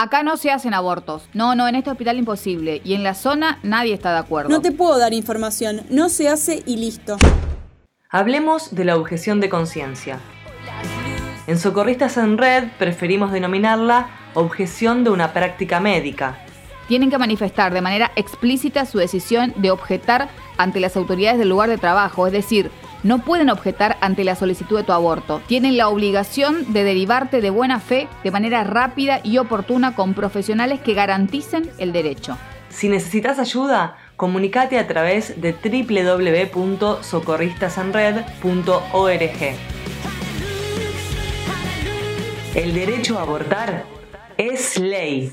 acá no se hacen abortos. No, no, en este hospital imposible. Y en la zona nadie está de acuerdo. No te puedo dar información, no se hace y listo. Hablemos de la objeción de conciencia. En Socorristas en Red preferimos denominarla objeción de una práctica médica. Tienen que manifestar de manera explícita su decisión de objetar ante las autoridades del lugar de trabajo, es decir, no pueden objetar ante la solicitud de tu aborto. Tienen la obligación de derivarte de buena fe, de manera rápida y oportuna con profesionales que garanticen el derecho. Si necesitas ayuda, comunícate a través de www.socorristasenred.org. El derecho a abortar es ley.